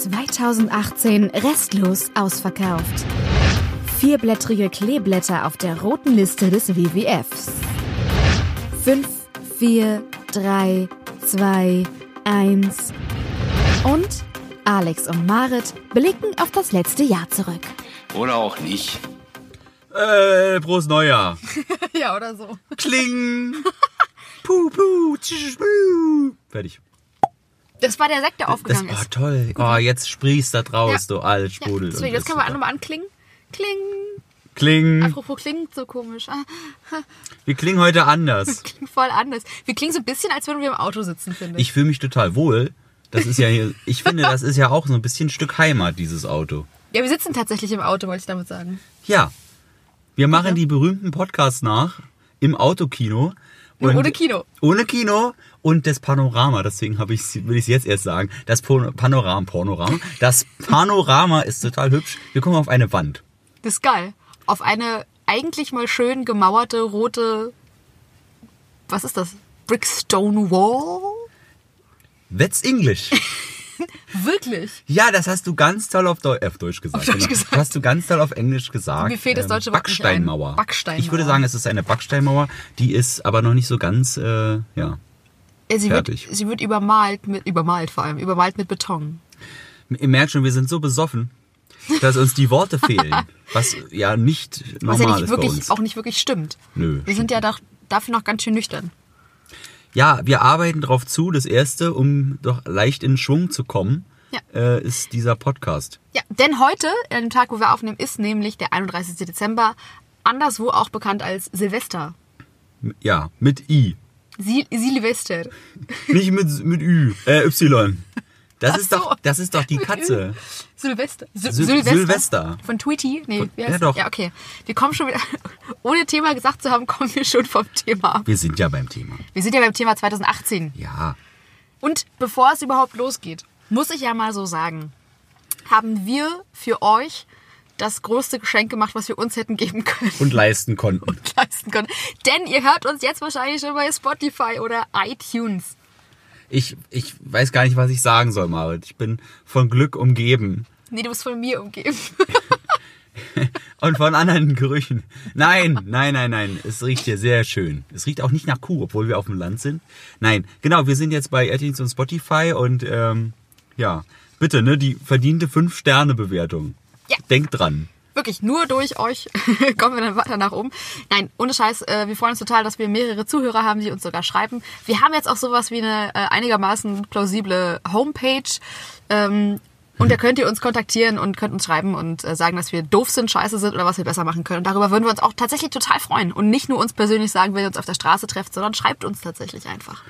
2018 restlos ausverkauft. Vierblättrige Kleeblätter auf der roten Liste des WWFs. 5, 4, 3, 2, 1 und Alex und Marit blicken auf das letzte Jahr zurück. Oder auch nicht. Äh, Prost Neujahr. ja, oder so. Kling. puh, puh, tsch, puh. Fertig. Das war der Sekt, der Das aufgegangen war ist. toll. Oh, jetzt sprießt da draus, Ja. du alt Ja, Sprudel. deswegen, Und das ist können wir nochmal anklingen. Kling. Kling. Apropos klingt so komisch. Ah, Wir klingen heute anders. klingt voll anders. Wir klingen so ein bisschen, als würden wir im Auto sitzen, finde ich. Ich fühle mich total wohl. Das ist ja hier, ich finde, das ist ja auch so ein bisschen ein Stück Heimat, dieses Auto. Ja, wir sitzen tatsächlich im Auto, wollte ich damit sagen. Ja. Wir machen die berühmten Podcasts nach im Autokino. Und- ohne Kino. Ohne Kino und das Panorama. Deswegen habe ich, will ich es jetzt erst sagen. Das Panorama, Panorama. Das Panorama ist total hübsch. Wir gucken auf eine Wand. Das ist geil. Auf eine eigentlich mal schön gemauerte rote. Was ist das? Brickstone Wall? That's English. Wirklich? Ja, das hast du ganz toll auf, Deu auf Deutsch gesagt. Auf Deutsch genau. gesagt. Das hast du ganz toll auf Englisch gesagt. Mir fehlt das Ähm, deutsche Wort. Backsteinmauer. Backsteinmauer. Ich würde sagen, es ist eine Backsteinmauer. Die ist aber noch nicht so ganz, äh, ja. Sie, wird, Fertig. sie wird übermalt mit, übermalt vor allem, übermalt mit Beton. Ihr merkt schon, wir sind so besoffen, dass uns die Worte fehlen. Was ja nicht Was normal ja nicht ist wirklich, auch nicht wirklich stimmt. Nö, Wir sind ja doch, dafür noch ganz schön nüchtern. Ja, wir arbeiten darauf zu. Das erste, um doch leicht in Schwung zu kommen, Ja. äh, ist dieser Podcast. Ja, denn heute, an dem Tag, wo wir aufnehmen, ist nämlich der 31. Dezember, anderswo auch bekannt als Silvester. Ja, mit I. Sil Silvester. Nicht mit, mit Ü, äh, Y. Das Ach ist so. doch, das ist doch die Katze. Silvester. Sil Sil- Silvester. Silvester. Von Tweety? Nee, Von- heißt ja, das? doch. Ja, okay. Wir kommen schon wieder, ohne Thema gesagt zu haben, kommen wir schon vom Thema ab. Wir sind ja beim Thema. Wir sind ja beim Thema 2018. Ja. Und bevor es überhaupt losgeht, muss ich ja mal so sagen, haben wir für euch das größte Geschenk gemacht, was wir uns hätten geben können Und leisten konnten. leisten können. Denn ihr hört uns jetzt wahrscheinlich schon bei Spotify oder iTunes. Ich, ich weiß gar nicht, was ich sagen soll, Marit. Ich bin von Glück umgeben. Nee, du bist von mir umgeben. Und von anderen Gerüchen. Nein, nein, nein, nein. Es riecht hier sehr schön. Es riecht auch nicht nach Kuh, obwohl wir auf dem Land sind. Nein, genau, wir sind jetzt bei iTunes und Spotify und ähm, ja, bitte, ne, die verdiente 5-Sterne-Bewertung. Ja. Denkt dran. Wirklich, nur durch euch kommen wir dann weiter nach oben. Nein, ohne Scheiß, äh, wir freuen uns total, dass wir mehrere Zuhörer haben, die uns sogar schreiben. Wir haben jetzt auch sowas wie eine äh, einigermaßen plausible Homepage. Ähm, und da könnt ihr uns kontaktieren und könnt uns schreiben und äh, sagen, dass wir doof sind, scheiße sind oder was wir besser machen können. Und darüber würden wir uns auch tatsächlich total freuen. Und nicht nur uns persönlich sagen, wenn ihr uns auf der Straße trefft, sondern schreibt uns tatsächlich einfach.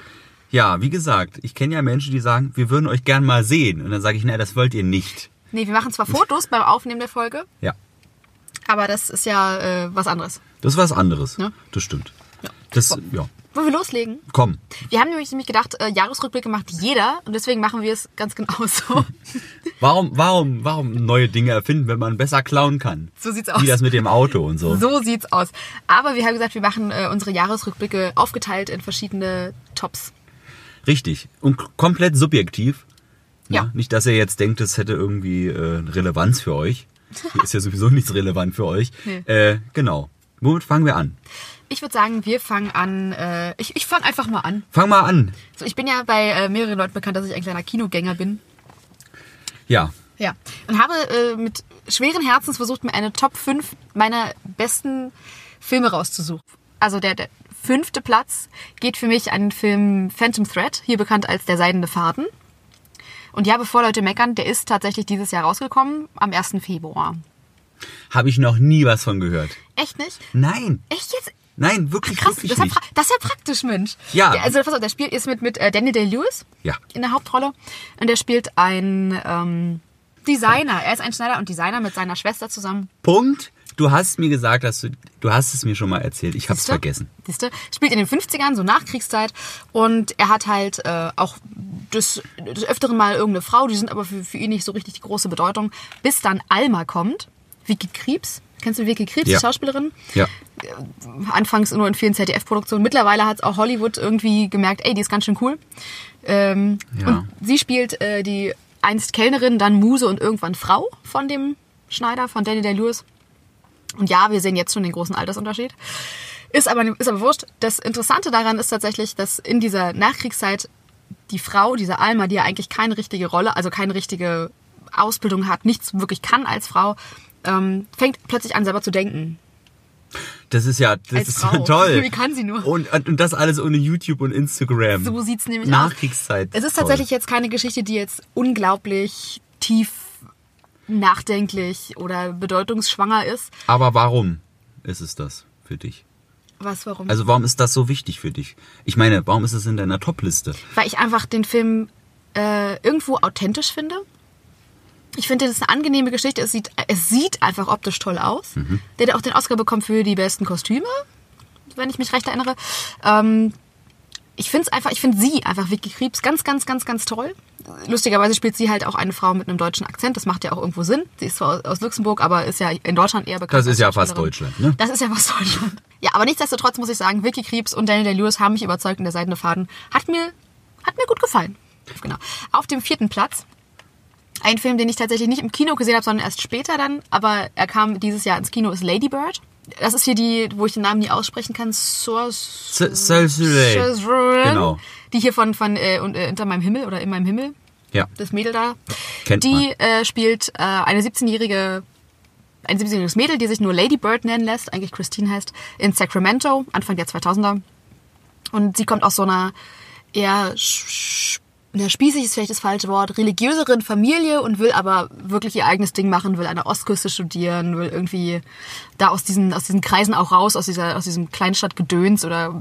Ja, wie gesagt, ich kenne ja Menschen, die sagen, wir würden euch gern mal sehen. Und dann sage ich, na, das wollt ihr nicht. Nee, wir machen zwar Fotos beim Aufnehmen der Folge, Ja, aber das ist ja äh, was anderes. das ist was anderes. Ja. Das stimmt. Das, ja, Wollen wir loslegen? komm. Wir haben nämlich, nämlich gedacht, äh, Jahresrückblicke macht jeder und deswegen machen wir es ganz genau so. Warum, warum, warum neue Dinge erfinden, wenn man besser klauen kann? So sieht's aus. Wie das mit dem Auto und so. so sieht's aus. Aber wir haben gesagt, wir machen äh, unsere Jahresrückblicke aufgeteilt in verschiedene Tops. Richtig. Und komplett subjektiv. Ja. Ne? Nicht, dass ihr jetzt denkt, es hätte irgendwie äh, Relevanz für euch. Hier ist ja sowieso nichts relevant für euch. Nee. Äh, genau. Womit fangen wir an? Ich würde sagen, wir fangen an. Äh, ich ich fange einfach mal an. Fang mal an. So, ich bin ja bei äh, mehreren Leuten bekannt, dass ich ein kleiner Kinogänger bin. Ja. Ja. Und habe äh, mit schweren Herzens versucht, mir eine Top 5 meiner besten Filme rauszusuchen. Also der, der fünfte Platz geht für mich an den Film Phantom Thread, hier bekannt als Der seidene Faden. Und ja, bevor Leute meckern, der ist tatsächlich dieses Jahr rausgekommen, am 1. Februar. Habe ich noch nie was von gehört. Echt nicht? Nein. Echt jetzt? Nein, wirklich, Krass, wirklich das ist, ja nicht. pra- das ist ja praktisch, Mensch. Ja. Der, also, pass auf, der spielt ist mit, mit äh, Daniel Day-Lewis Ja. in der Hauptrolle. Und der spielt einen ähm, Designer. Er ist ein Schneider und Designer mit seiner Schwester zusammen. Punkt. Du hast mir gesagt, dass du, du hast es mir schon mal erzählt. Ich habe es vergessen. Siehste? Spielt in den 50ern, so Nachkriegszeit. Und er hat halt äh, auch des, des Öfteren mal irgendeine Frau, die sind aber für, für ihn nicht so richtig die große Bedeutung. Bis dann Alma kommt. Vicky Kriebs. Kennst du Vicky Kriebs, Ja. die Schauspielerin? Ja. Anfangs nur in vielen ZDF-Produktionen. Mittlerweile hat es auch Hollywood irgendwie gemerkt, ey, die ist ganz schön cool. Ähm, Ja. Und sie spielt äh, die einst Kellnerin, dann Muse und irgendwann Frau von dem Schneider, von Danny Day-Lewis. Und ja, wir sehen jetzt schon den großen Altersunterschied. Ist aber, ist aber wurscht. Das Interessante daran ist tatsächlich, dass in dieser Nachkriegszeit die Frau, diese Alma, die ja eigentlich keine richtige Rolle, also keine richtige Ausbildung hat, nichts wirklich kann als Frau, ähm, fängt plötzlich an, selber zu denken. Das ist ja, das Als ist Frau. toll. Wie kann sie nur? Und, und das alles ohne YouTube und Instagram. So sieht's nämlich aus. Nachkriegszeit. Es ist Toll. tatsächlich jetzt keine Geschichte, die jetzt unglaublich tief nachdenklich oder bedeutungsschwanger ist. Aber warum ist es das für dich? Was, warum? Also warum ist das so wichtig für dich? Ich meine, warum ist es in deiner Top-Liste? Weil ich einfach den Film äh, irgendwo authentisch finde. Ich finde, das ist eine angenehme Geschichte. Es sieht, es sieht einfach optisch toll aus. Der hat auch den Oscar bekommen für die besten Kostüme, wenn ich mich recht erinnere. Ähm, ich finde es einfach, ich finde sie einfach, Vicky Krebs, ganz, ganz, ganz, ganz toll. Lustigerweise spielt sie halt auch eine Frau mit einem deutschen Akzent. Das macht ja auch irgendwo Sinn. Sie ist zwar aus, Luxemburg, aber ist ja in Deutschland eher bekannt. Das ist ja fast. Deutschland, ne? Das ist ja fast Deutschland. Ja, aber nichtsdestotrotz muss ich sagen, Vicky Krebs und Daniel Day-Lewis haben mich überzeugt in der Seidene Faden. Hat mir, hat mir gut gefallen. Genau. Auf dem vierten Platz ein Film, den ich tatsächlich nicht im Kino gesehen habe, sondern erst später dann, aber er kam dieses Jahr ins Kino, ist Lady Bird. Das ist hier die, wo ich den Namen nie aussprechen kann, Cel- Genau. Die hier von, von äh, und, äh, Unter meinem Himmel oder In meinem Himmel, Ja. das Mädel da. Kennt die äh, spielt äh, eine 17-jährige ein 17-jähriges Mädel, die sich nur Lady Bird nennen lässt, eigentlich Christine heißt, in Sacramento, Anfang der 2000er. Und sie kommt aus so einer eher sch- na, spießig ist vielleicht das falsche Wort, religiöseren Familie und will aber wirklich ihr eigenes Ding machen, will an der Ostküste studieren, will irgendwie da aus diesen, aus diesen Kreisen auch raus, aus, dieser, aus diesem Kleinstadtgedöns oder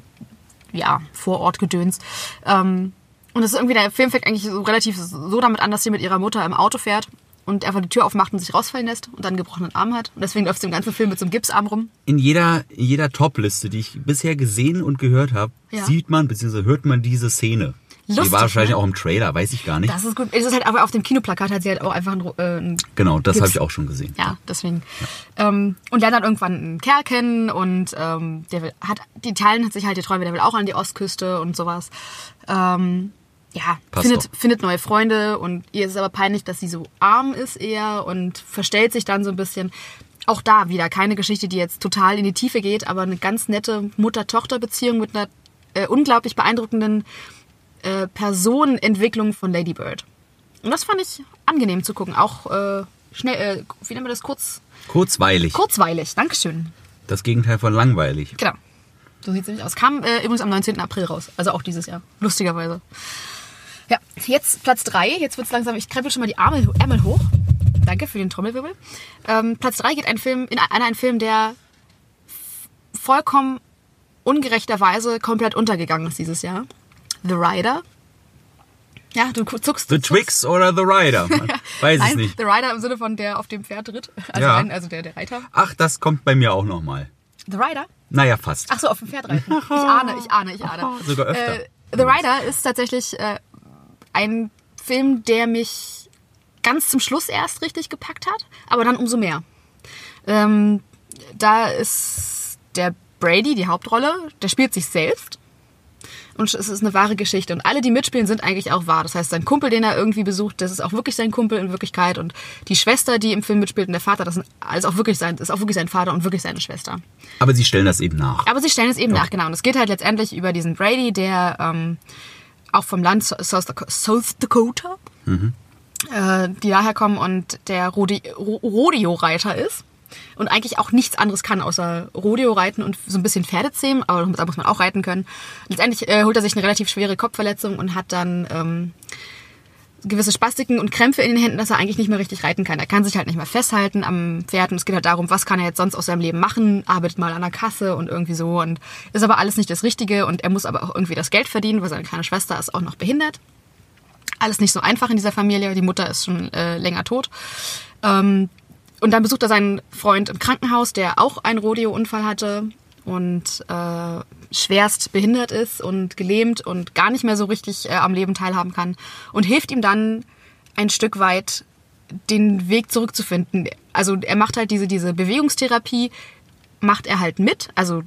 ja, Vorortgedöns. Ähm, und das ist irgendwie, der Film fängt eigentlich so relativ so damit an, dass sie mit ihrer Mutter im Auto fährt und einfach die Tür aufmacht und sich rausfallen lässt und dann einen gebrochenen Arm hat. Und deswegen läuft sie im ganzen Film mit so einem Gipsarm rum. In jeder, jeder Top-Liste, die ich bisher gesehen und gehört habe, Ja. sieht man bzw. hört man diese Szene. die Lustig, war wahrscheinlich ne? auch im Trailer, weiß ich gar nicht. Das ist gut. Es ist halt aber auf dem Kinoplakat hat sie halt auch einfach ein, äh, ein genau, das habe ich auch schon gesehen. Ja, deswegen. Ähm, und lernt dann irgendwann einen Kerl kennen und ähm, der will, hat, die teilen hat sich halt die Träume, der will auch an die Ostküste und sowas. Ähm, ja, Passt findet, doch. findet neue Freunde und ihr ist es aber peinlich, dass sie so arm ist eher und verstellt sich dann so ein bisschen. Auch da wieder keine Geschichte, die jetzt total in die Tiefe geht, aber eine ganz nette Mutter-Tochter-Beziehung mit einer äh, unglaublich beeindruckenden äh, Personenentwicklung von Lady Bird. Und das fand ich angenehm zu gucken. Auch äh, schnell, äh, wie nennt man das? Kurz, Kurzweilig. kurzweilig. Dankeschön. Das Gegenteil von langweilig. Genau. So sieht es nämlich aus. Kam äh, übrigens am 19. April raus. Also auch dieses Jahr. Lustigerweise. Ja, jetzt Platz 3. Jetzt wird es langsam. Ich krempel schon mal die Arme, Ärmel hoch. Danke für den Trommelwirbel. Ähm, Platz 3 geht ein Film, in an einen Film, der vollkommen ungerechterweise komplett untergegangen ist dieses Jahr. The Rider. Ja, du zuckst. The. Twix oder The Rider? Weiß Nein, es nicht. The Rider im Sinne von der auf dem Pferd ritt. Also, Ja. ein, also der, der Reiter. Ach, das kommt bei mir auch nochmal. The Rider? Naja, fast. Ach so, auf dem Pferd reiten. Ich ahne, ich ahne, ich ahne. Sogar öfter. Äh, The Rider ist tatsächlich äh, ein Film, der mich ganz zum Schluss erst richtig gepackt hat, aber dann umso mehr. Ähm, da ist der Brady, die Hauptrolle, der spielt sich selbst. Und es ist eine wahre Geschichte. Und alle, die mitspielen, sind eigentlich auch wahr. Das heißt, sein Kumpel, den er irgendwie besucht, das ist auch wirklich sein Kumpel in Wirklichkeit. Und die Schwester, die im Film mitspielt, und der Vater, das sind alles auch wirklich sein, ist auch wirklich sein Vater und wirklich seine Schwester. Aber sie stellen das eben nach. Aber sie stellen es eben nach, genau. Und es geht halt letztendlich über diesen Brady, der ähm, auch vom Land So- South Dakota, Dakota äh, die daher kommen und der Rode Ro Rodeo-Reiter ist. Und eigentlich auch nichts anderes kann, außer Rodeo reiten und so ein bisschen Pferde zähmen, aber da muss man auch reiten können. Letztendlich äh, holt er sich eine relativ schwere Kopfverletzung und hat dann ähm, gewisse Spastiken und Krämpfe in den Händen, dass er eigentlich nicht mehr richtig reiten kann. Er kann sich halt nicht mehr festhalten am Pferd und es geht halt darum, was kann er jetzt sonst aus seinem Leben machen, arbeitet mal an der Kasse und irgendwie so und ist aber alles nicht das Richtige und er muss aber auch irgendwie das Geld verdienen, weil seine kleine Schwester ist auch noch behindert. Alles nicht so einfach in dieser Familie, die Mutter ist schon äh, länger tot. Ähm, und dann besucht er seinen Freund im Krankenhaus, der auch einen Rodeo-Unfall hatte und äh, schwerst behindert ist und gelähmt und gar nicht mehr so richtig äh, am Leben teilhaben kann und hilft ihm dann ein Stück weit den Weg zurückzufinden. Also er macht halt diese, diese Bewegungstherapie, macht er halt mit, also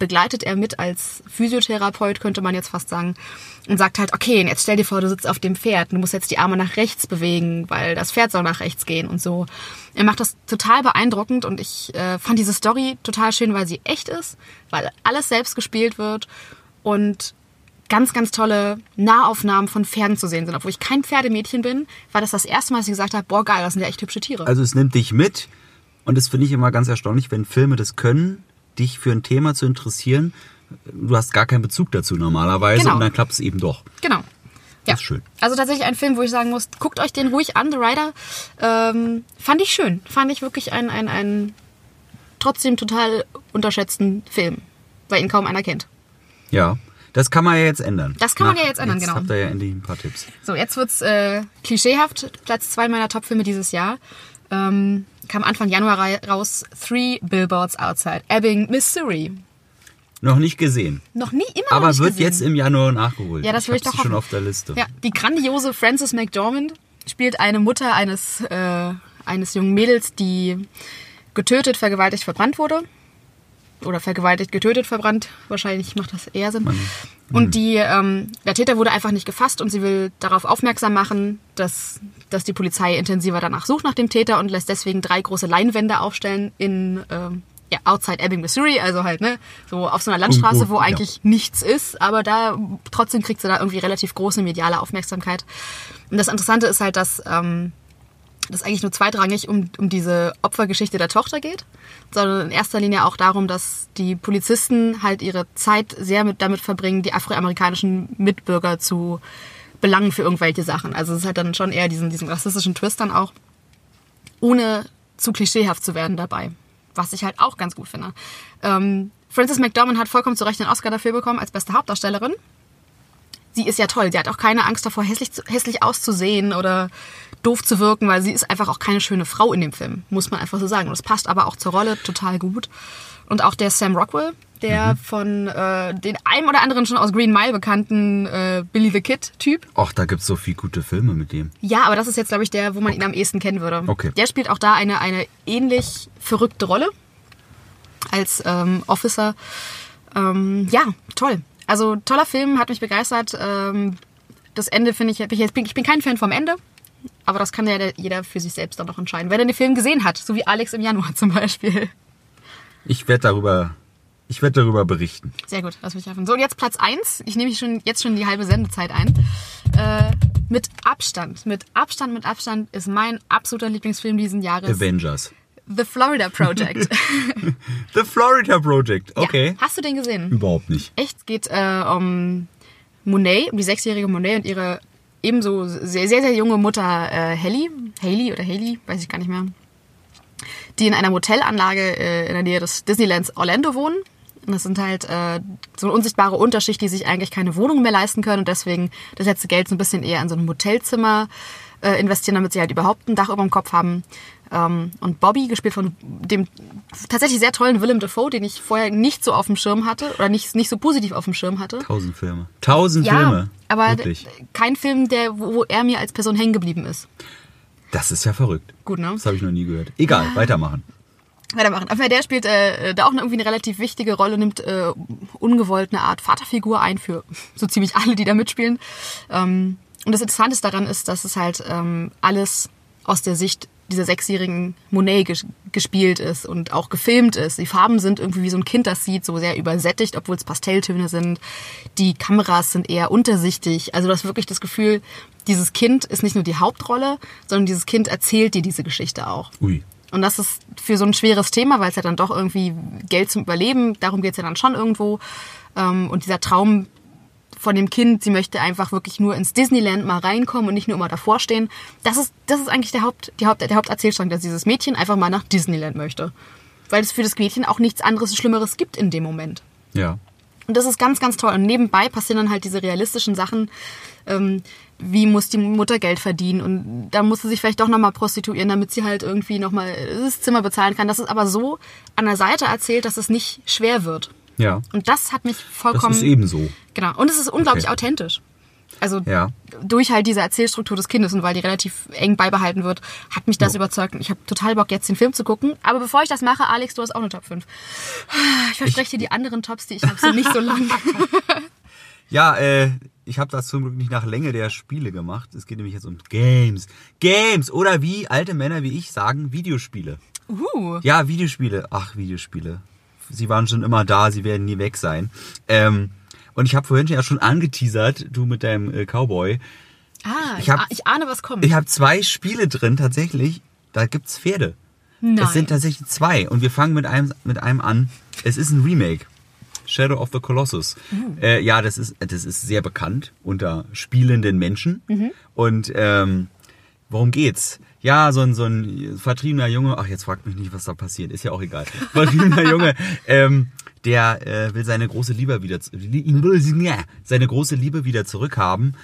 begleitet er mit als Physiotherapeut, könnte man jetzt fast sagen, und sagt halt, okay, jetzt stell dir vor, du sitzt auf dem Pferd, du musst jetzt die Arme nach rechts bewegen, weil das Pferd soll nach rechts gehen und so. Er macht das total beeindruckend und ich äh, fand diese Story total schön, weil sie echt ist, weil alles selbst gespielt wird und ganz, ganz tolle Nahaufnahmen von Pferden zu sehen sind. Obwohl ich kein Pferdemädchen bin, war das das erste Mal, dass ich gesagt habe, boah geil, das sind ja echt hübsche Tiere. Also es nimmt dich mit und das finde ich immer ganz erstaunlich, wenn Filme das können, dich für ein Thema zu interessieren. Du hast gar keinen Bezug dazu normalerweise Genau. und dann klappt es eben doch. Genau. Das ist schön. Also tatsächlich ein Film, wo ich sagen muss, guckt euch den ruhig an, The Rider. Ähm, fand ich schön. Fand ich wirklich einen, einen, einen trotzdem total unterschätzten Film, weil ihn kaum einer kennt. Ja, das kann man ja jetzt ändern. Das kann man ja jetzt ändern, jetzt genau. habt ihr ja endlich ein paar Tipps. So, jetzt wird's äh, klischeehaft. Platz zwei meiner Top-Filme dieses Jahr. Ähm, kam Anfang Januar raus. Three Billboards Outside Ebbing, Missouri. Noch nicht gesehen. Noch nie, immer noch Aber nicht wird gesehen. jetzt im Januar nachgeholt. Ja, das will ich hab's doch schon auf der Liste. Ja, die grandiose Frances McDormand spielt eine Mutter eines, äh, eines jungen Mädels, die getötet, vergewaltigt, verbrannt wurde. Oder vergewaltigt, getötet, verbrannt. Wahrscheinlich macht das eher Sinn. Und die, ähm, der Täter wurde einfach nicht gefasst und sie will darauf aufmerksam machen, dass, dass die Polizei intensiver danach sucht nach dem Täter und lässt deswegen drei große Leinwände aufstellen in ähm, ja, outside Ebbing, Missouri, also halt, ne, so auf so einer Landstraße, Irgendwo, wo ja. eigentlich nichts ist, aber da trotzdem kriegt sie da irgendwie relativ große mediale Aufmerksamkeit. Und das Interessante ist halt, dass ähm, das eigentlich nur zweitrangig um, um diese Opfergeschichte der Tochter geht, sondern in erster Linie auch darum, dass die Polizisten halt ihre Zeit sehr mit, damit verbringen, die afroamerikanischen Mitbürger zu belangen für irgendwelche Sachen. Also es halt dann schon eher diesen, diesen rassistischen Twist dann auch, ohne zu klischeehaft zu werden dabei. Was ich halt auch ganz gut finde. Ähm, Frances McDormand hat vollkommen zu Recht einen Oscar dafür bekommen als beste Hauptdarstellerin sie ist ja toll. Sie hat auch keine Angst davor, hässlich, hässlich auszusehen oder doof zu wirken, weil sie ist einfach auch keine schöne Frau in dem Film, muss man einfach so sagen. Und das passt aber auch zur Rolle total gut. Und auch der Sam Rockwell, der von äh, den einem oder anderen schon aus Green Mile bekannten äh, Billy the Kid-Typ. Och, da gibt's so viel gute Filme mit dem. Ja, aber das ist jetzt, glaube ich, der, wo man ihn am ehesten kennen würde. Okay. Der spielt auch da eine, eine ähnlich verrückte Rolle als ähm, Officer. Ähm, ja, toll. Also toller Film, hat mich begeistert. Ähm, das Ende finde ich, ich bin, kein Fan vom Ende, aber das kann ja der- jeder für sich selbst dann noch entscheiden. Wenn er den Film gesehen hat, so wie Alex im Januar zum Beispiel. Ich werde darüber, ich werde darüber berichten. Sehr gut, das will ich. So, und jetzt Platz 1. Ich nehme schon, jetzt schon die halbe Sendezeit ein. Äh, mit Abstand, mit Abstand, mit Abstand ist mein absoluter Lieblingsfilm diesen Jahres. Avengers. The Florida Project. The Florida Project. Okay. Ja. Hast du den gesehen? Überhaupt nicht. Echt? Es geht äh, um Monet, um die sechsjährige Monet und ihre ebenso sehr, sehr, sehr junge Mutter äh, Haley. Haley oder Haley, weiß ich gar nicht mehr. Die in einer Motellanlage äh, in der Nähe des Disneylands Orlando wohnen. Und das sind halt äh, so eine unsichtbare Unterschicht, die sich eigentlich keine Wohnung mehr leisten können und deswegen das letzte Geld so ein bisschen eher in so ein Motelzimmer äh, investieren, damit sie halt überhaupt ein Dach über dem Kopf haben. Ähm, und Bobby, gespielt von dem tatsächlich sehr tollen Willem Dafoe, den ich vorher nicht so auf dem Schirm hatte oder nicht, nicht so positiv auf dem Schirm hatte. Tausend Filme. Tausend Ja, Filme. aber Wirklich. kein Film, der, wo, wo er mir als Person hängen geblieben ist. Das ist ja verrückt. Gut, ne? Das habe ich noch nie gehört. Egal, weitermachen. Weitermachen. Auf der spielt äh, da auch irgendwie eine relativ wichtige Rolle, nimmt äh, ungewollt eine Art Vaterfigur ein für so ziemlich alle, die da mitspielen. Ähm, und das Interessante daran ist, dass es halt ähm, alles aus der Sicht dieser sechsjährigen Monet ges gespielt ist und auch gefilmt ist. Die Farben sind irgendwie wie so ein Kind das sieht, so sehr übersättigt, obwohl es Pastelltöne sind. Die Kameras sind eher untersichtig. Also du hast wirklich das Gefühl, dieses Kind ist nicht nur die Hauptrolle, sondern dieses Kind erzählt dir diese Geschichte auch. Ui. Und das ist für so ein schweres Thema, weil es ja dann doch irgendwie Geld zum Überleben, darum geht es ja dann schon irgendwo. Ähm, Und dieser Traum von dem Kind, sie möchte einfach wirklich nur ins Disneyland mal reinkommen und nicht nur immer davor stehen. Das ist, das ist eigentlich der, Haupt, die Haupt, der Haupterzählstrang, dass dieses Mädchen einfach mal nach Disneyland möchte. Weil es für das Mädchen auch nichts anderes Schlimmeres gibt in dem Moment. Ja. Und das ist ganz, ganz toll. Und nebenbei passieren dann halt diese realistischen Sachen. Ähm, wie muss die Mutter Geld verdienen? Und da muss sie sich vielleicht doch nochmal prostituieren, damit sie halt irgendwie nochmal das Zimmer bezahlen kann. Das ist aber so an der Seite erzählt, dass es nicht schwer wird. Ja. Und das hat mich Das vollkommen. ist ebenso. Genau. Und es ist unglaublich Okay. authentisch. Also Ja. durch halt diese Erzählstruktur des Kindes und weil die relativ eng beibehalten wird, hat mich das überzeugt. Und ich habe total Bock, jetzt den Film zu gucken. Aber bevor ich das mache, Alex, du hast auch eine Top 5. Ich verspreche dir, die anderen Tops, die ich habe, sind nicht so lang. Ja, äh, ich habe das zum Glück nicht nach Länge der Spiele gemacht. Es geht nämlich jetzt um Games. Games oder wie alte Männer wie ich sagen, Videospiele. Uh. Ja, Videospiele. Ach, Videospiele. Sie waren schon immer da, sie werden nie weg sein. Ähm, und ich habe vorhin ja schon angeteasert, du mit deinem äh, Cowboy. Ah, ich, hab- ich ahne, was kommt. Ich habe zwei Spiele drin tatsächlich. Da gibt's Pferde. Nein. Es sind tatsächlich zwei. Und wir fangen mit einem, mit einem an. Es ist ein Remake. Shadow of the Colossus. Äh, ja, das ist, das ist sehr bekannt unter spielenden Menschen. Und ähm, worum geht's? Ja, so ein, so ein vertriebener Junge, ach, jetzt fragt mich nicht, was da passiert, ist ja auch egal. Vertriebener Junge, ähm, der äh, will seine große Liebe wieder, seine große Liebe wieder zurückhaben.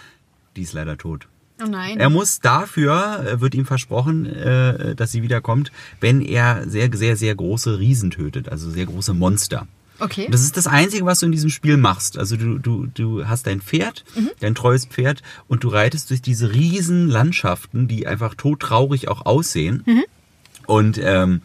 Die ist leider tot. oh nein. Er muss dafür, äh, wird ihm versprochen, äh, dass sie wiederkommt, wenn er sehr, sehr, sehr große Riesen tötet, also sehr große Monster. Okay. Das ist das Einzige, was du in diesem Spiel machst. Also du, du, du hast dein Pferd, dein treues Pferd, und du reitest durch diese riesen Landschaften, die einfach todtraurig auch aussehen. Und ähm,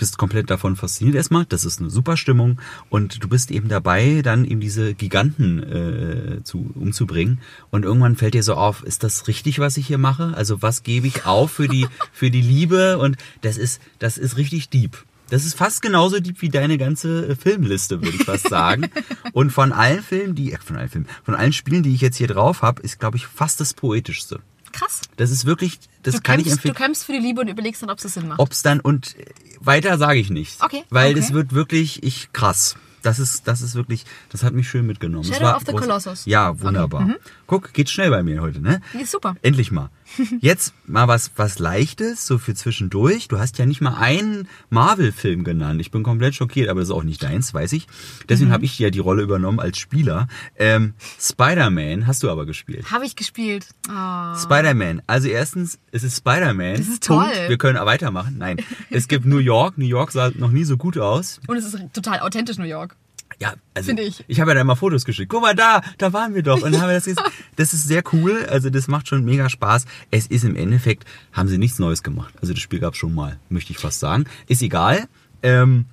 bist komplett davon fasziniert erstmal. Das ist eine super Stimmung. Und du bist eben dabei, dann eben diese Giganten äh, zu, umzubringen. Und irgendwann fällt dir so auf, ist das richtig, was ich hier mache? Also was gebe ich auf für die, für die Liebe? Und das ist, das ist richtig deep. Das ist fast genauso deep wie deine ganze äh, Filmliste, würde ich fast sagen. Und von allen Filmen, die, äh, von allen Filmen, von allen Spielen, die ich jetzt hier drauf habe, ist, glaube ich, fast das poetischste. Krass. Das ist wirklich, das Du kann ich kämpfst, empfehlen. du kämpfst für die Liebe und überlegst dann, ob es Sinn macht. Ob's dann und äh, weiter sage ich nicht. Okay, Weil okay. das wird wirklich ich krass. Das ist das ist wirklich, das hat mich schön mitgenommen. Shadow war of the Colossus. Ja, wunderbar. Guck, geht schnell bei mir heute, ne? Nee, super. Endlich mal. Jetzt mal was was leichtes so für zwischendurch. Du hast ja nicht mal einen Marvel Film genannt. Ich bin komplett schockiert, aber das ist auch nicht deins, weiß ich. Deswegen habe ich ja die Rolle übernommen als Spieler. Ähm, Spider-Man hast du aber gespielt. Habe ich gespielt. Oh. Spider-Man. Also erstens, es ist Spider-Man. Das ist toll. Punkt. Wir können weitermachen. Nein, es gibt New York. New York sah noch nie so gut aus. Und es ist total authentisch New York. Ja, also Finde ich. Ich habe ja da mal Fotos geschickt. Guck mal da, da waren wir doch. Und dann haben wir das gesehen. Das ist sehr cool. Also das macht schon mega Spaß. Es ist im Endeffekt, haben sie nichts Neues gemacht. Also das Spiel gab es schon mal, möchte ich fast sagen. Ist egal. Ähm,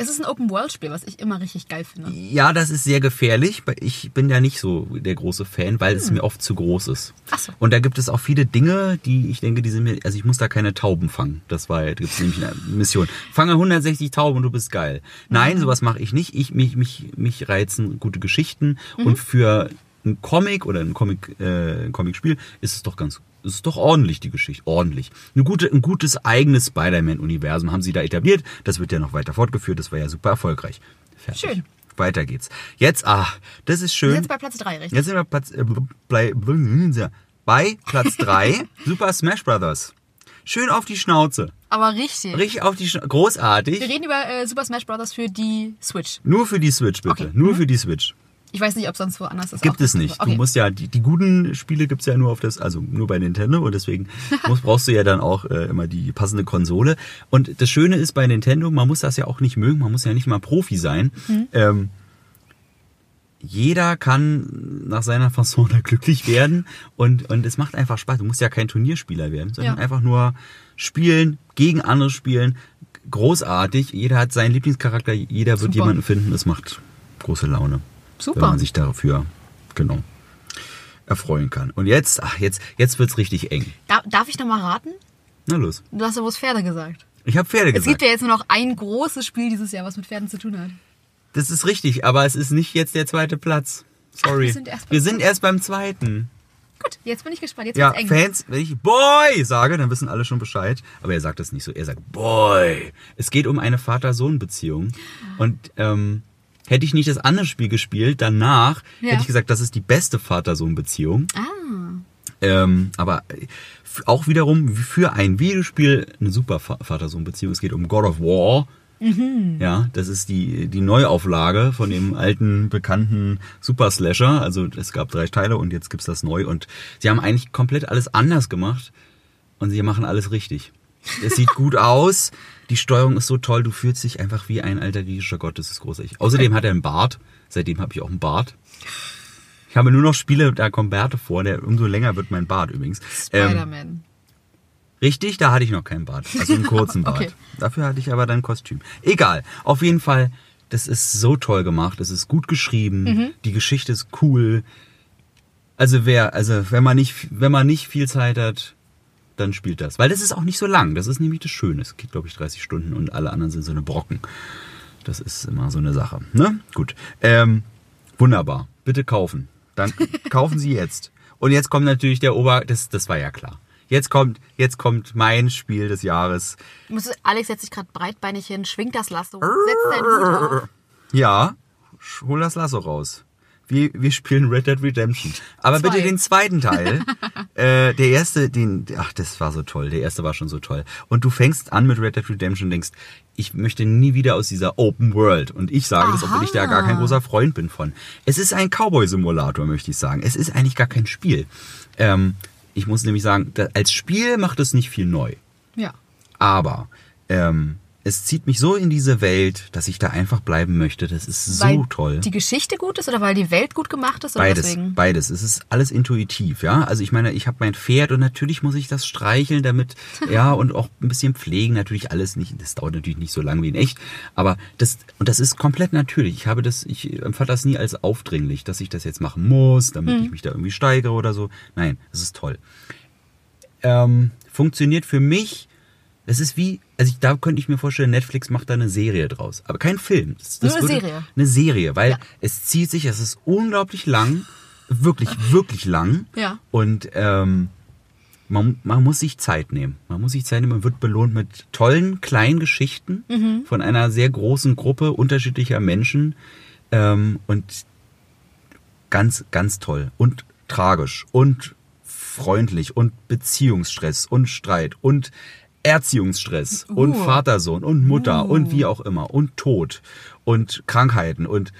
Es ist ein Open-World-Spiel, was ich immer richtig geil finde. ja, das ist sehr gefährlich. Ich bin ja nicht so der große Fan, weil es mir oft zu groß ist. Hm. Ach so. Und da gibt es auch viele Dinge, die ich denke, die sind mir, also ich muss da keine Tauben fangen. Das war, da gibt es nämlich eine Mission. Fange 160 Tauben und du bist geil. Nein, Mhm. sowas mache ich nicht. Ich, mich, mich, mich reizen gute Geschichten Mhm. und für ein Comic oder ein Comic, äh, ein Comicspiel ist es doch ganz, ist es doch ordentlich, die Geschichte. Ordentlich. Eine gute, ein gutes eigenes Spider-Man-Universum haben sie da etabliert. Das wird ja noch weiter fortgeführt. Das war ja super erfolgreich. Fertig. Schön. Weiter geht's. Jetzt, ah, das ist Wir schön. sind jetzt bei Platz 3, richtig? Jetzt sind wir Platz, äh, bei, bei Platz 3, Super Smash Brothers. Schön auf die Schnauze. Aber richtig. Richtig auf die Schnauze. Wir Großartig. reden über äh, Super Smash Bros. für die Switch. Nur für die Switch, bitte. Okay. Nur für die Switch. Ich weiß nicht, ob sonst woanders ist. Gibt es nicht. Okay. Du musst ja, die, die guten Spiele gibt's ja nur auf das, also nur bei Nintendo und deswegen musst, brauchst du ja dann auch äh, immer die passende Konsole. Und das Schöne ist bei Nintendo, man muss das ja auch nicht mögen, man muss ja nicht mal Profi sein. Mhm. Ähm, jeder kann nach seiner Fasson da glücklich werden und, und es macht einfach Spaß. Du musst ja kein Turnierspieler werden, sondern Ja. einfach nur spielen, gegen andere spielen. Großartig. Jeder hat seinen Lieblingscharakter, jeder wird Super. jemanden finden. Das macht große Laune Super. wenn man sich dafür genau erfreuen kann. Und jetzt, ach, jetzt, jetzt wird's richtig eng. Da, darf ich noch mal raten? Na los. Du hast ja bloß Pferde gesagt. Ich habe Pferde Es gibt gesagt. ja jetzt nur noch ein großes Spiel dieses Jahr, was mit Pferden zu tun hat. Das ist richtig, aber es ist nicht jetzt der zweite Platz. Sorry. wir sind erst beim wir sind erst beim zweiten. Gut, jetzt bin ich gespannt. Jetzt Ja, eng. Fans, wenn ich Boy sage, dann wissen alle schon Bescheid. Aber er sagt das nicht so. Er sagt Boy. Es geht um eine Vater-Sohn-Beziehung. Und ähm, hätte ich nicht das andere Spiel gespielt, danach Ja. hätte ich gesagt, das ist die beste Vater-Sohn-Beziehung. Ah. Ähm, aber f- auch wiederum für ein Videospiel eine super Va- Vater-Sohn-Beziehung. Es geht um God of War. Ja, das ist die, die Neuauflage von dem alten, bekannten Super Slasher. Also es gab drei Teile und jetzt gibt's das neu. Und sie haben eigentlich komplett alles anders gemacht und sie machen alles richtig. Es sieht gut aus, die Steuerung ist so toll, du fühlst dich einfach wie ein alter griechischer Gott, das ist großartig. Außerdem hat er einen Bart, seitdem habe ich auch einen Bart. Ich habe nur noch Spiele, da kommt Bärte vor, der umso länger wird mein Bart übrigens. Ähm, Spider-Man. richtig, da hatte ich noch keinen Bart. Also einen kurzen Bart. Okay. Dafür hatte ich aber dann Kostüm. Egal. Auf jeden Fall, das ist so toll gemacht. Es ist gut geschrieben. Mhm. Die Geschichte ist cool. Also wer, also wenn man nicht, wenn man nicht viel Zeit hat, dann spielt das. Weil das ist auch nicht so lang. Das ist nämlich das Schöne. Es geht, glaube ich, 30 Stunden und alle anderen sind so eine Brocken. Das ist immer so eine Sache. Ne? Gut. Ähm, wunderbar. Bitte kaufen. Dann kaufen Sie jetzt. Und jetzt kommt natürlich der Ober... Das, das war ja klar. Jetzt kommt, jetzt kommt mein Spiel des Jahres. Muss- Alex setzt sich gerade breitbeinig hin, schwingt das Lasso, setzt seinen Hut auf. Ja, hol das Lasso raus. Wir, wir spielen Red Dead Redemption. Aber Zwei. bitte den zweiten Teil. äh, der erste, den, ach, das war so toll. Der erste war schon so toll. Und du fängst an mit Red Dead Redemption und denkst, ich möchte nie wieder aus dieser Open World. Und ich sage das, obwohl ich da gar kein großer Freund bin von. Es ist ein Cowboy-Simulator, möchte ich sagen. Es ist eigentlich gar kein Spiel. Ähm, ich muss nämlich sagen, als Spiel macht es nicht viel neu. Ja. Aber ähm, es zieht mich so in diese Welt, dass ich da einfach bleiben möchte. Das ist so weil toll. die Geschichte gut ist oder weil die Welt gut gemacht ist? Oder Beides, deswegen? beides. Es ist alles intuitiv, ja. Also ich meine, ich habe mein Pferd und natürlich muss ich das streicheln, damit, ja, und auch ein bisschen pflegen. Natürlich alles nicht. Das dauert natürlich nicht so lange wie in echt, aber das und das ist komplett natürlich. Ich habe das, ich empfand das nie als aufdringlich, dass ich das jetzt machen muss, damit Hm. ich mich da irgendwie steigere oder so. Nein, es ist toll. Ähm, funktioniert für mich. Es ist wie, also ich, da könnte ich mir vorstellen, Netflix macht da eine Serie draus. Aber kein Film. Das, Nur eine Serie. Eine Serie, weil Ja. es zieht sich, es ist unglaublich lang. Wirklich, wirklich lang. Ja. Und ähm, man, man muss sich Zeit nehmen. Man muss sich Zeit nehmen und wird belohnt mit tollen kleinen Geschichten Mhm. von einer sehr großen Gruppe unterschiedlicher Menschen. Ähm, und ganz, ganz toll. Und tragisch. Und freundlich. Und Beziehungsstress. Und Streit. Und Erziehungsstress. Und Uh. Vater-Sohn. Und Mutter. Uh. Und wie auch immer. Und Tod. Und Krankheiten. Und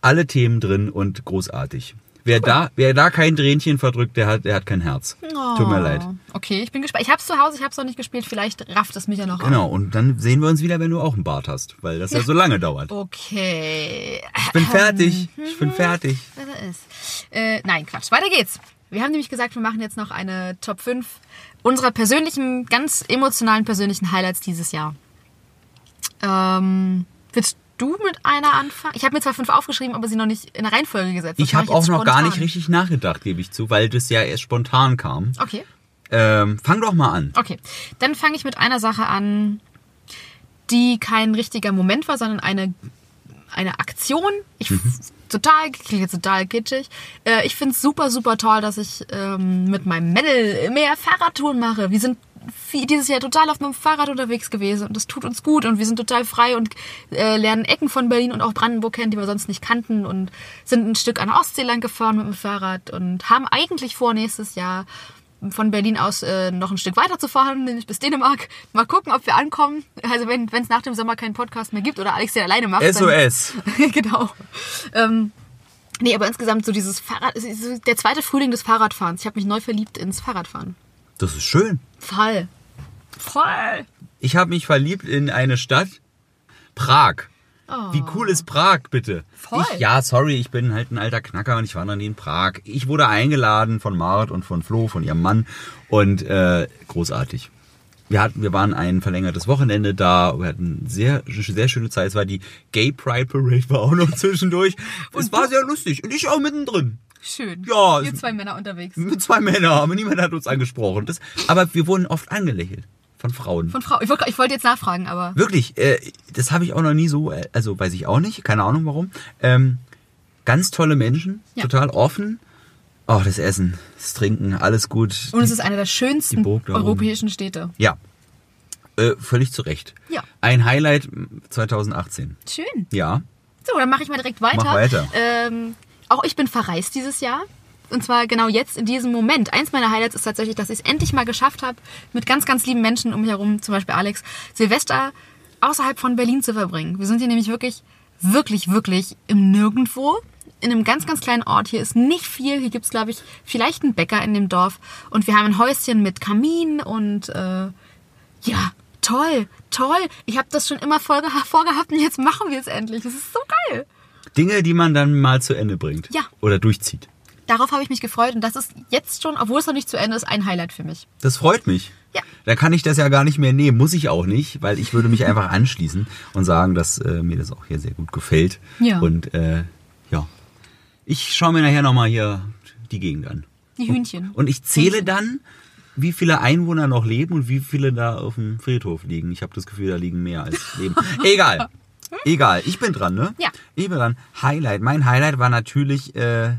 alle Themen drin und großartig. Wer da, wer da kein Tränchen verdrückt, der hat, der hat kein Herz. Tut mir Oh. leid. Okay, ich bin gespannt. Ich hab's zu Hause, ich hab's noch nicht gespielt. Vielleicht rafft es mich ja noch. Genau, und dann sehen wir uns wieder, wenn du auch einen Bart hast, weil das ja so lange dauert. Okay. Ich bin fertig. Ich bin fertig. Was ist. Äh, nein, Quatsch. Weiter geht's. Wir haben nämlich gesagt, wir machen jetzt noch eine Top 5 unserer persönlichen, ganz emotionalen persönlichen Highlights dieses Jahr. Ähm, willst du mit einer anfangen? Ich habe mir zwar fünf aufgeschrieben, aber sie noch nicht in der Reihenfolge gesetzt. Das Ich habe auch noch gar nicht richtig nachgedacht, gebe ich zu, weil das ja erst spontan kam. Okay, Ähm, fang doch mal an. okay. Dann fange ich mit einer Sache an, die kein richtiger Moment war, sondern eine, eine Aktion. Ich Mhm. total, klingt jetzt total kitschig. Äh, ich finde es super, super toll, dass ich ähm, mit meinem Mädel mehr Fahrradtouren mache. Wir sind dieses Jahr total auf meinem Fahrrad unterwegs gewesen und das tut uns gut und wir sind total frei und äh, lernen Ecken von Berlin und auch Brandenburg kennen, die wir sonst nicht kannten und sind ein Stück an der Ostsee lang gefahren mit dem Fahrrad und haben eigentlich vor, nächstes Jahr von Berlin aus äh, noch ein Stück weiter zu fahren, nämlich bis Dänemark. Mal gucken, ob wir ankommen. Also wenn es nach dem Sommer keinen Podcast mehr gibt oder Alex den alleine macht. dann- SOS. genau. Ähm, nee, aber insgesamt so dieses Fahrrad, der zweite Frühling des Fahrradfahrens. Ich habe mich neu verliebt ins Fahrradfahren. Das ist schön. Voll. Voll. Ich habe mich verliebt in eine Stadt, Prag. Wie cool ist Prag, bitte? Voll. Ich, ja, sorry, ich bin halt ein alter Knacker und ich war noch nie in Prag. Ich wurde eingeladen von Marit und von Flo, von ihrem Mann und äh, großartig. Wir, hatten, wir waren ein verlängertes Wochenende da, wir hatten sehr, sehr schöne Zeit. Es war die Gay Pride Parade, war auch noch zwischendurch. es war sehr lustig und ich auch mittendrin. Schön. Ja, es- zwei Männer unterwegs. Mit zwei Männern, aber niemand hat uns angesprochen. Das, aber wir wurden oft angelächelt von Frauen. Von Frau. Ich wollte ich wollte jetzt nachfragen, aber. Wirklich, äh, das habe ich auch noch nie so, äh, also weiß ich auch nicht, keine Ahnung warum. Ähm, ganz tolle Menschen, Ja. total offen. Oh, das Essen, das Trinken, alles gut. Und es ist eine der schönsten europäischen Städte. Ja, äh, völlig zu Recht. Ja. Ein Highlight m, 2018. Schön. Ja, So, dann mache ich mal direkt weiter. Mach weiter. Ähm, auch ich bin verreist dieses Jahr. Und zwar genau jetzt in diesem Moment. Eins meiner Highlights ist tatsächlich, dass ich es endlich mal geschafft habe, mit ganz, ganz lieben Menschen um mich herum, zum Beispiel Alex, Silvester außerhalb von Berlin zu verbringen. Wir sind hier nämlich wirklich, wirklich, wirklich im Nirgendwo. In einem ganz, ganz kleinen Ort. Hier ist nicht viel. Hier gibt es, glaube ich, vielleicht einen Bäcker in dem Dorf. Und wir haben ein Häuschen mit Kamin und äh, ja, toll, toll. Ich habe das schon immer vorgeha vorgehabt und jetzt machen wir es endlich. Das ist so geil. Dinge, die man dann mal zu Ende bringt. Ja. Oder durchzieht. Darauf habe ich mich gefreut und das ist jetzt schon, obwohl es noch nicht zu Ende ist, ein Highlight für mich. Das freut mich. Ja. Da kann ich das ja gar nicht mehr nehmen, muss ich auch nicht, weil ich würde mich einfach anschließen und sagen, dass äh, mir das auch hier sehr gut gefällt. Ja. Und äh, ja, ich schaue mir nachher nochmal hier die Gegend an. Die Hühnchen. Und ich zähle dann, wie viele Einwohner noch leben und wie viele da auf dem Friedhof liegen. Ich habe das Gefühl, da liegen mehr als leben. Egal. Egal. Ich bin dran, ne? Ja. Ich bin dran. Highlight. Mein Highlight war natürlich, äh,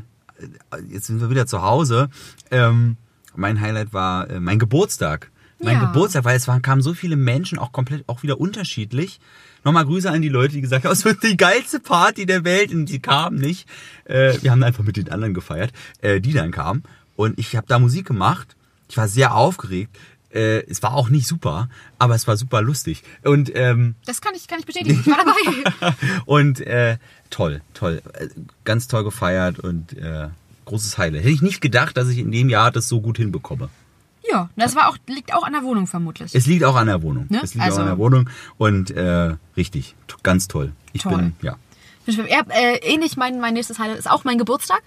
jetzt sind wir wieder zu Hause. Ähm, mein Highlight war äh, mein Geburtstag. Mein Ja. Geburtstag, weil es waren, kamen so viele Menschen, auch komplett, auch wieder unterschiedlich. Nochmal Grüße an die Leute, die gesagt haben, es wird die geilste Party der Welt und die kamen nicht. Äh, wir haben einfach mit den anderen gefeiert, äh, die dann kamen. Und ich habe da Musik gemacht. Ich war sehr aufgeregt. Äh, es war auch nicht super, aber es war super lustig. Und ähm, Das kann ich, kann ich bestätigen. Ich war dabei. und äh, toll, toll. Äh, Ganz toll gefeiert und äh, großes Highlight. Hätte ich nicht gedacht, dass ich in dem Jahr das so gut hinbekomme. ja, das war auch, liegt auch an der Wohnung vermutlich. Es liegt auch an der Wohnung. Ne? Es liegt Also- auch an der Wohnung und äh, richtig, ganz toll. Ich Toll. bin, ja. Ja, äh, ähnlich mein, mein nächstes Highlight ist auch mein Geburtstag.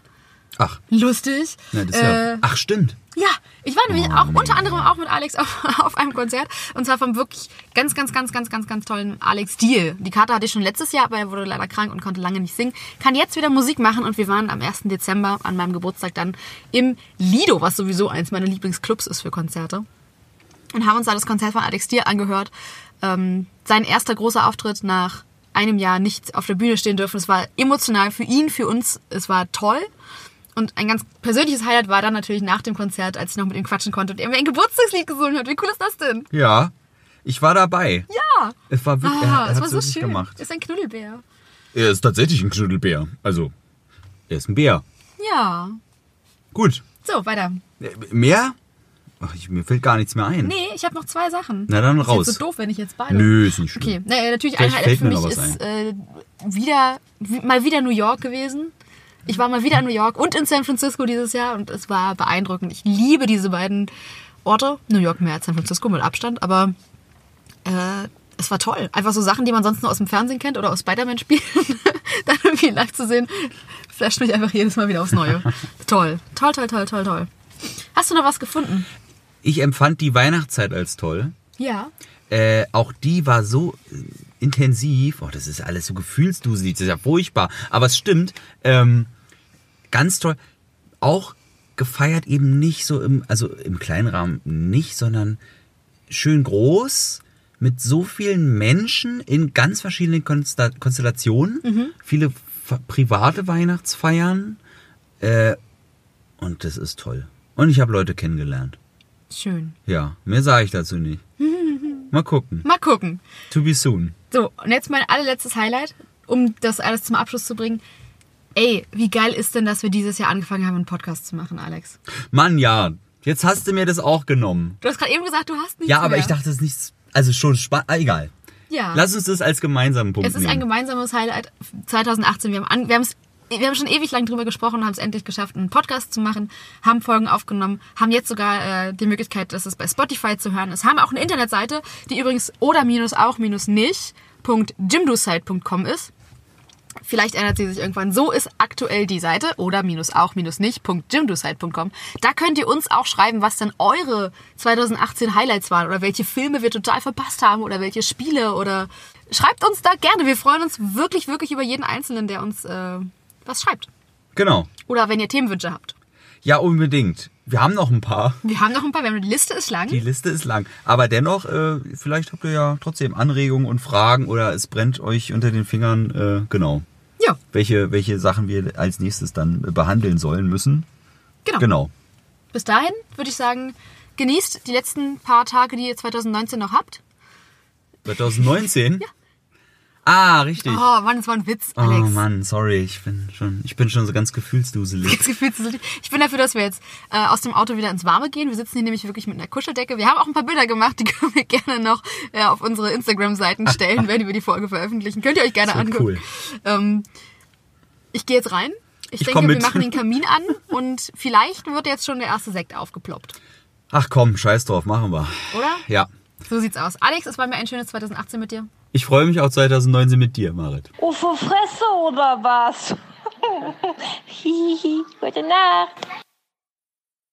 Ach, Lustig. ja, äh, ach stimmt. Ja, ich war nämlich Oh, auch unter anderem auch mit Alex auf, auf einem Konzert. Und zwar vom wirklich ganz, ganz, ganz, ganz, ganz, ganz tollen Alex Diel. Die Karte hatte ich schon letztes Jahr, aber er wurde leider krank und konnte lange nicht singen. Kann jetzt wieder Musik machen und wir waren am 1. Dezember an meinem Geburtstag dann im Lido, was sowieso eins meiner Lieblingsclubs ist für Konzerte. Und haben uns da das Konzert von Alex Dier angehört. Ähm, sein erster großer Auftritt nach einem Jahr nicht auf der Bühne stehen dürfen. Es war emotional für ihn, für uns. Es war toll. Und ein ganz persönliches Highlight war dann natürlich nach dem Konzert, als ich noch mit ihm quatschen konnte und er mir ein Geburtstagslied gesungen hat. Wie cool ist das denn? Ja, ich war dabei. Ja! Es war wirklich, er, Ah, er es hat war so schön. gemacht. Ist ein Knuddelbär. Er ist tatsächlich ein Knuddelbär. Also, er ist ein Bär. Ja. Gut. So, weiter. Mehr? Ach, ich, mir fällt gar nichts mehr ein. Nee, ich habe noch zwei Sachen. Na dann Ist raus. jetzt so doof, wenn ich jetzt beide. Nö, ist nicht schlimm. Okay, naja, natürlich Vielleicht ein Highlight für mich ist äh, wieder, wie- mal wieder New York gewesen. Ich war mal wieder in New York und in San Francisco dieses Jahr und es war beeindruckend. Ich liebe diese beiden Orte. New York mehr als San Francisco mit Abstand, aber äh, es war toll. Einfach so Sachen, die man sonst nur aus dem Fernsehen kennt oder aus Spider-Man-Spielen, dann irgendwie live zu sehen, flasht mich einfach jedes Mal wieder aufs Neue. toll, toll, toll, toll, toll, toll. Hast du noch was gefunden? Ich empfand die Weihnachtszeit als toll. Ja. Äh, auch die war so äh, intensiv. Oh, das ist alles so gefühlsduselig. Das ist ja furchtbar. Aber es stimmt. Ähm, ganz toll. Auch gefeiert eben nicht so im, also im kleinen Rahmen nicht, sondern schön groß mit so vielen Menschen in ganz verschiedenen Konstellationen. Viele f- private Weihnachtsfeiern. Äh, und das ist toll. Und ich habe Leute kennengelernt. Schön. Ja, mehr sage ich dazu nicht. Mal gucken. Mal gucken. To be soon. So, und jetzt mein allerletztes Highlight, um das alles zum Abschluss zu bringen. Ey, wie geil ist denn, dass wir dieses Jahr angefangen haben, einen Podcast zu machen, Alex? Mann, ja. Jetzt hast du mir das auch genommen. Du hast gerade eben gesagt, du hast nichts Ja, aber mehr. ich dachte, es ist nichts. Also schon spannend. Ah, egal. Ja. Lass uns das als gemeinsamen Punkt es ist ein nehmen. gemeinsames Highlight 2018. Wir haben, an, wir, haben's- wir haben schon ewig lang drüber gesprochen, haben es endlich geschafft, einen Podcast zu machen, haben Folgen aufgenommen, haben jetzt sogar äh, die Möglichkeit, dass es bei Spotify zu hören ist, haben auch eine Internetseite, die übrigens oder minus auch minus nicht .jimdosite.com ist. Vielleicht ändert sie sich irgendwann. So ist aktuell die Seite oder minus auch minus nicht .jimdosite.com. Da könnt ihr uns auch schreiben, was denn eure 2018 Highlights waren oder welche Filme wir total verpasst haben oder welche Spiele oder schreibt uns da gerne. Wir freuen uns wirklich, wirklich über jeden Einzelnen, der uns äh, was schreibt. Genau. Oder wenn ihr Themenwünsche habt. Ja, unbedingt. Wir haben noch ein paar. Wir haben noch ein paar, die Liste ist lang. Die Liste ist lang. Aber dennoch, äh, vielleicht habt ihr ja trotzdem Anregungen und Fragen oder es brennt euch unter den Fingern. Äh, genau. Ja, Welche, welche Sachen wir als nächstes dann behandeln sollen müssen. genau. Genau. Bis dahin würde ich sagen, genießt die letzten paar Tage, die ihr 2019 noch habt. 2019? Ja. Ah, richtig. Oh Mann, das war ein Witz, Oh Alex. Mann, sorry, ich bin schon, ich bin schon so ganz gefühlsduselig. Das Gefühl zu- Ich bin dafür, dass wir jetzt äh, aus dem Auto wieder ins Warme gehen. Wir sitzen hier nämlich wirklich mit einer Kuscheldecke. Wir haben auch ein paar Bilder gemacht, die können wir gerne noch äh, auf unsere Instagram-Seiten stellen, wenn wir die Folge veröffentlichen. Könnt ihr euch gerne angucken. cool. Ähm, ich gehe jetzt rein. Ich, Ich denke, wir machen den Kamin an und vielleicht wird jetzt schon der erste Sekt aufgeploppt. Ach komm, scheiß drauf, machen wir. Oder? Ja. So sieht's aus. Alex, es war mir ein schönes 2018 mit dir. Ich freue mich auch 2019 mit dir, Marit. Oh, vor Fresse oder was? Hihi, gute Nacht.